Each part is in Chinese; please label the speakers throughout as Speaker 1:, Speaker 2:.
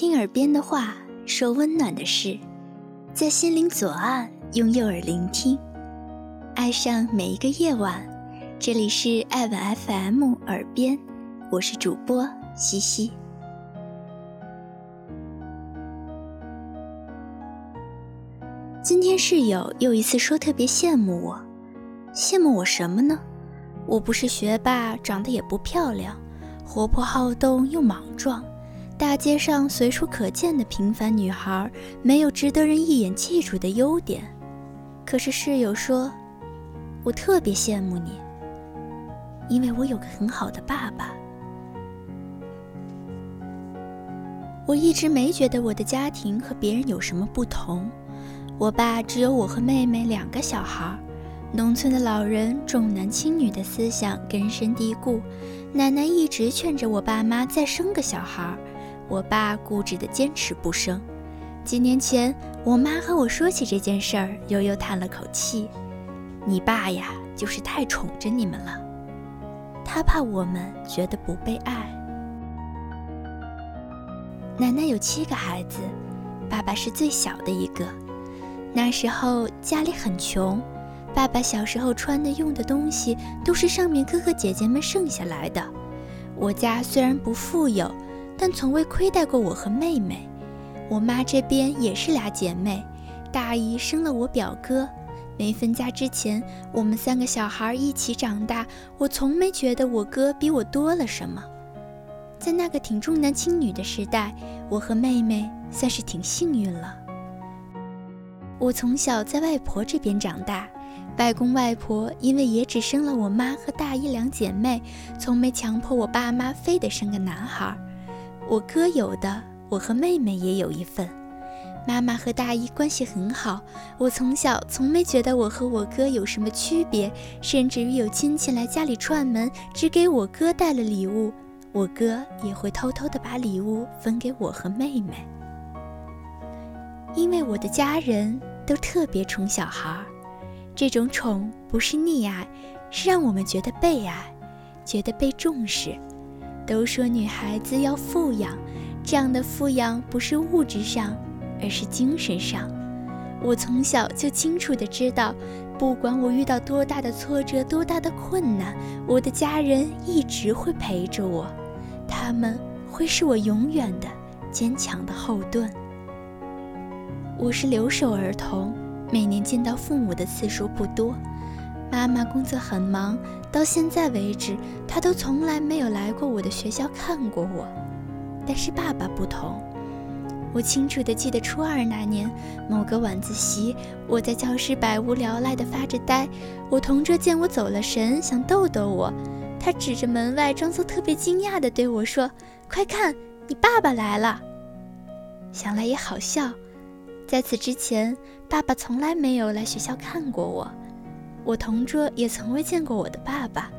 Speaker 1: 听耳边的话，说温暖的事，在心灵左岸用右耳聆听，爱上每一个夜晚。这里是爱晚 FM 耳边，我是主播西西。今天室友又一次说特别羡慕我，羡慕我什么呢？我不是学霸，长得也不漂亮，活泼好动又莽撞。大街上随处可见的平凡女孩，没有值得人一眼记住的优点。可是室友说，我特别羡慕你，因为我有个很好的爸爸。我一直没觉得我的家庭和别人有什么不同。我爸只有我和妹妹两个小孩，农村的老人重男轻女的思想根深蒂固，奶奶一直劝着我爸妈再生个小孩。我爸固执地坚持不生。几年前，我妈和我说起这件事儿，悠悠叹了口气：“你爸呀，就是太宠着你们了，他怕我们觉得不被爱。”奶奶有七个孩子，爸爸是最小的一个。那时候家里很穷，爸爸小时候穿的用的东西都是上面哥哥姐姐们剩下来的。我家虽然不富有。但从未亏待过我和妹妹。我妈这边也是俩姐妹，大姨生了我表哥。没分家之前，我们三个小孩一起长大，我从没觉得我哥比我多了什么。在那个挺重男轻女的时代，我和妹妹算是挺幸运了。我从小在外婆这边长大，外公外婆因为也只生了我妈和大姨两姐妹，从没强迫我爸妈非得生个男孩。我哥有的，我和妹妹也有一份。妈妈和大姨关系很好，我从小从没觉得我和我哥有什么区别，甚至于有亲戚来家里串门，只给我哥带了礼物，我哥也会偷偷的把礼物分给我和妹妹。因为我的家人都特别宠小孩儿，这种宠不是溺爱，是让我们觉得被爱，觉得被重视。都说女孩子要富养，这样的富养不是物质上，而是精神上。我从小就清楚的知道，不管我遇到多大的挫折、多大的困难，我的家人一直会陪着我，他们会是我永远的坚强的后盾。我是留守儿童，每年见到父母的次数不多。妈妈工作很忙，到现在为止，她都从来没有来过我的学校看过我。但是爸爸不同，我清楚地记得初二那年某个晚自习，我在教室百无聊赖地发着呆。我同桌见我走了神，想逗逗我，他指着门外，装作特别惊讶地对我说：“快看，你爸爸来了。”想来也好笑，在此之前，爸爸从来没有来学校看过我。我同桌也从未见过我的爸爸，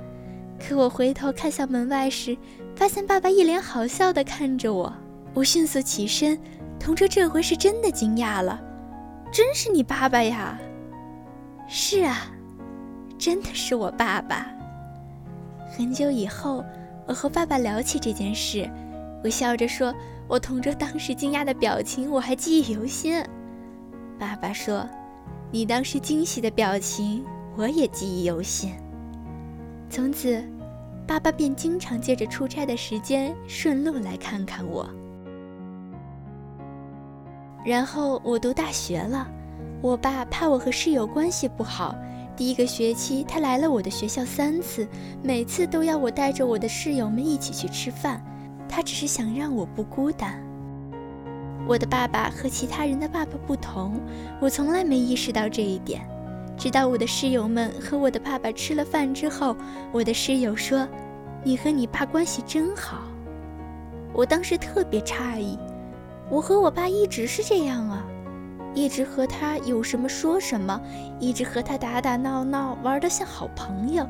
Speaker 1: 可我回头看向门外时，发现爸爸一脸好笑地看着我。我迅速起身，同桌这回是真的惊讶了：“真是你爸爸呀？”“是啊，真的是我爸爸。”很久以后，我和爸爸聊起这件事，我笑着说：“我同桌当时惊讶的表情，我还记忆犹新。”爸爸说：“你当时惊喜的表情。”我也记忆犹新。从此，爸爸便经常借着出差的时间顺路来看看我。然后我读大学了，我爸怕我和室友关系不好，第一个学期他来了我的学校三次，每次都要我带着我的室友们一起去吃饭，他只是想让我不孤单。我的爸爸和其他人的爸爸不同，我从来没意识到这一点。直到我的室友们和我的爸爸吃了饭之后，我的室友说：“你和你爸关系真好。”我当时特别诧异，我和我爸一直是这样啊，一直和他有什么说什么，一直和他打打闹闹，玩得像好朋友，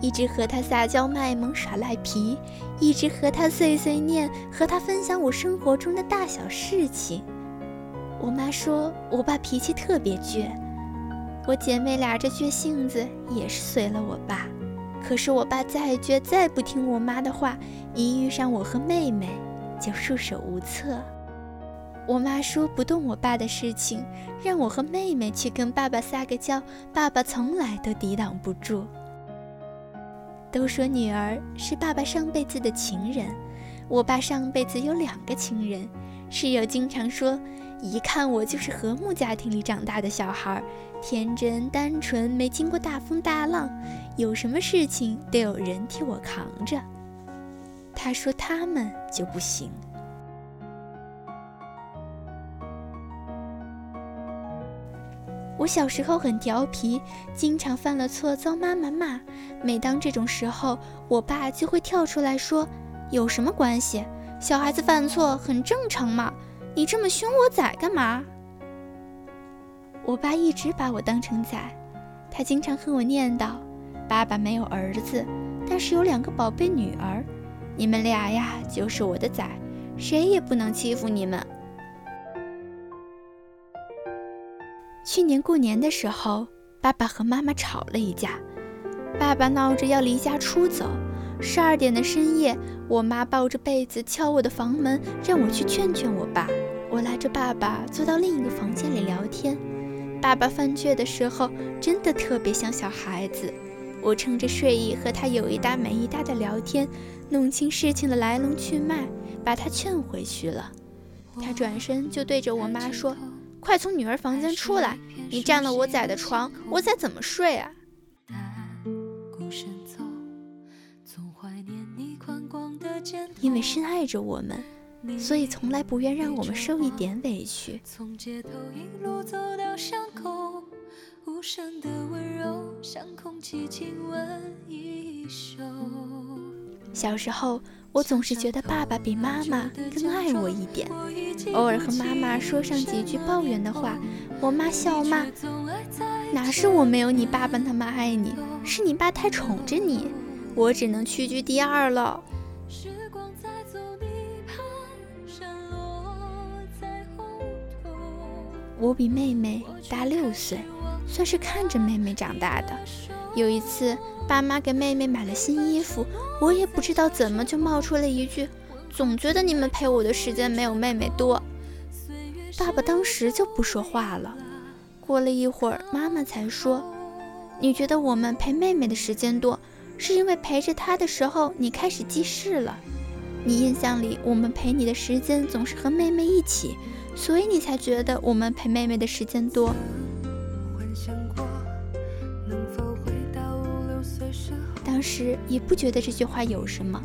Speaker 1: 一直和他撒娇卖萌耍赖皮，一直和他碎碎念，和他分享我生活中的大小事情。我妈说我爸脾气特别倔。我姐妹俩这倔性子也是随了我爸，可是我爸再倔再不听我妈的话，一遇上我和妹妹就束手无策。我妈说不动我爸的事情，让我和妹妹去跟爸爸撒个娇，爸爸从来都抵挡不住。都说女儿是爸爸上辈子的情人，我爸上辈子有两个情人。室友经常说，一看我就是和睦家庭里长大的小孩，天真单纯，没经过大风大浪，有什么事情都有人替我扛着。他说他们就不行。我小时候很调皮，经常犯了错遭妈妈骂。每当这种时候，我爸就会跳出来说：“有什么关系？小孩子犯错很正常嘛，你这么凶我崽干嘛？”我爸一直把我当成崽，他经常和我念叨：“爸爸没有儿子，但是有两个宝贝女儿，你们俩呀就是我的崽，谁也不能欺负你们。”去年过年的时候，爸爸和妈妈吵了一架，爸爸闹着要离家出走。十二点的深夜，我妈抱着被子敲我的房门，让我去劝劝我爸。我拉着爸爸坐到另一个房间里聊天。爸爸犯倔的时候，真的特别像小孩子。我趁着睡意和他有一搭没一搭的聊天，弄清事情的来龙去脉，把他劝回去了。他转身就对着我妈说。快从女儿房间出来！你占了我仔的床，我仔怎么睡啊？因为深爱着我们，所以从来不愿让我们受一点委屈。小时候。我总是觉得爸爸比妈妈更爱我一点，偶尔和妈妈说上几句抱怨的话，我妈笑骂：“哪是我没有你爸爸那么爱你，是你爸太宠着你，我只能屈居第二了。”我比妹妹大六岁，算是看着妹妹长大的。有一次，爸妈给妹妹买了新衣服，我也不知道怎么就冒出了一句：“总觉得你们陪我的时间没有妹妹多。”爸爸当时就不说话了。过了一会儿，妈妈才说：“你觉得我们陪妹妹的时间多，是因为陪着她的时候你开始记事了。你印象里我们陪你的时间总是和妹妹一起，所以你才觉得我们陪妹妹的时间多。”当时也不觉得这句话有什么。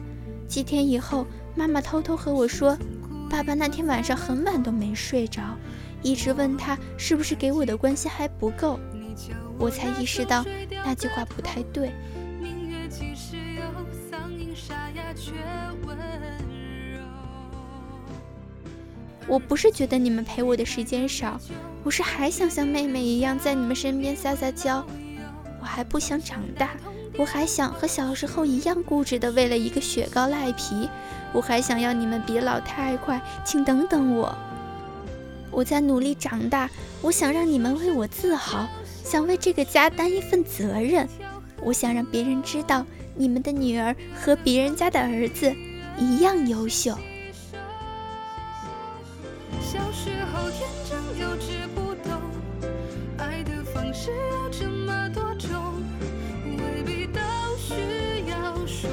Speaker 1: 几天以后，妈妈偷偷和我说，爸爸那天晚上很晚都没睡着，一直问他是不是给我的关心还不够。我才意识到那句话不太对。我不是觉得你们陪我的时间少，我是还想像妹妹一样在你们身边撒撒娇。我还不想长大。我还想和小时候一样固执的为了一个雪糕赖皮，我还想要你们别老太快，请等等我。我在努力长大，我想让你们为我自豪，想为这个家担一份责任。我想让别人知道，你们的女儿和别人家的儿子一样优秀。小时候天真幼稚不懂，爱的方式有这么多种。未必都需要说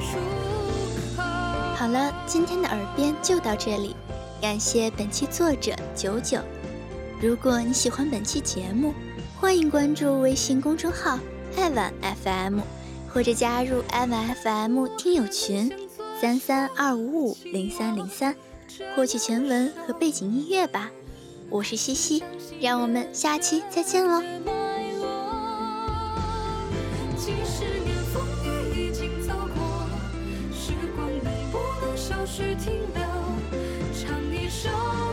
Speaker 1: 出口好了，今天的耳边就到这里，感谢本期作者九九。如果你喜欢本期节目，欢迎关注微信公众号爱晚 FM，或者加入爱晚 FM 听友群三三二五五零三零三，获取全文和背景音乐吧。我是西西，让我们下期再见喽。时光不能停留，唱一首。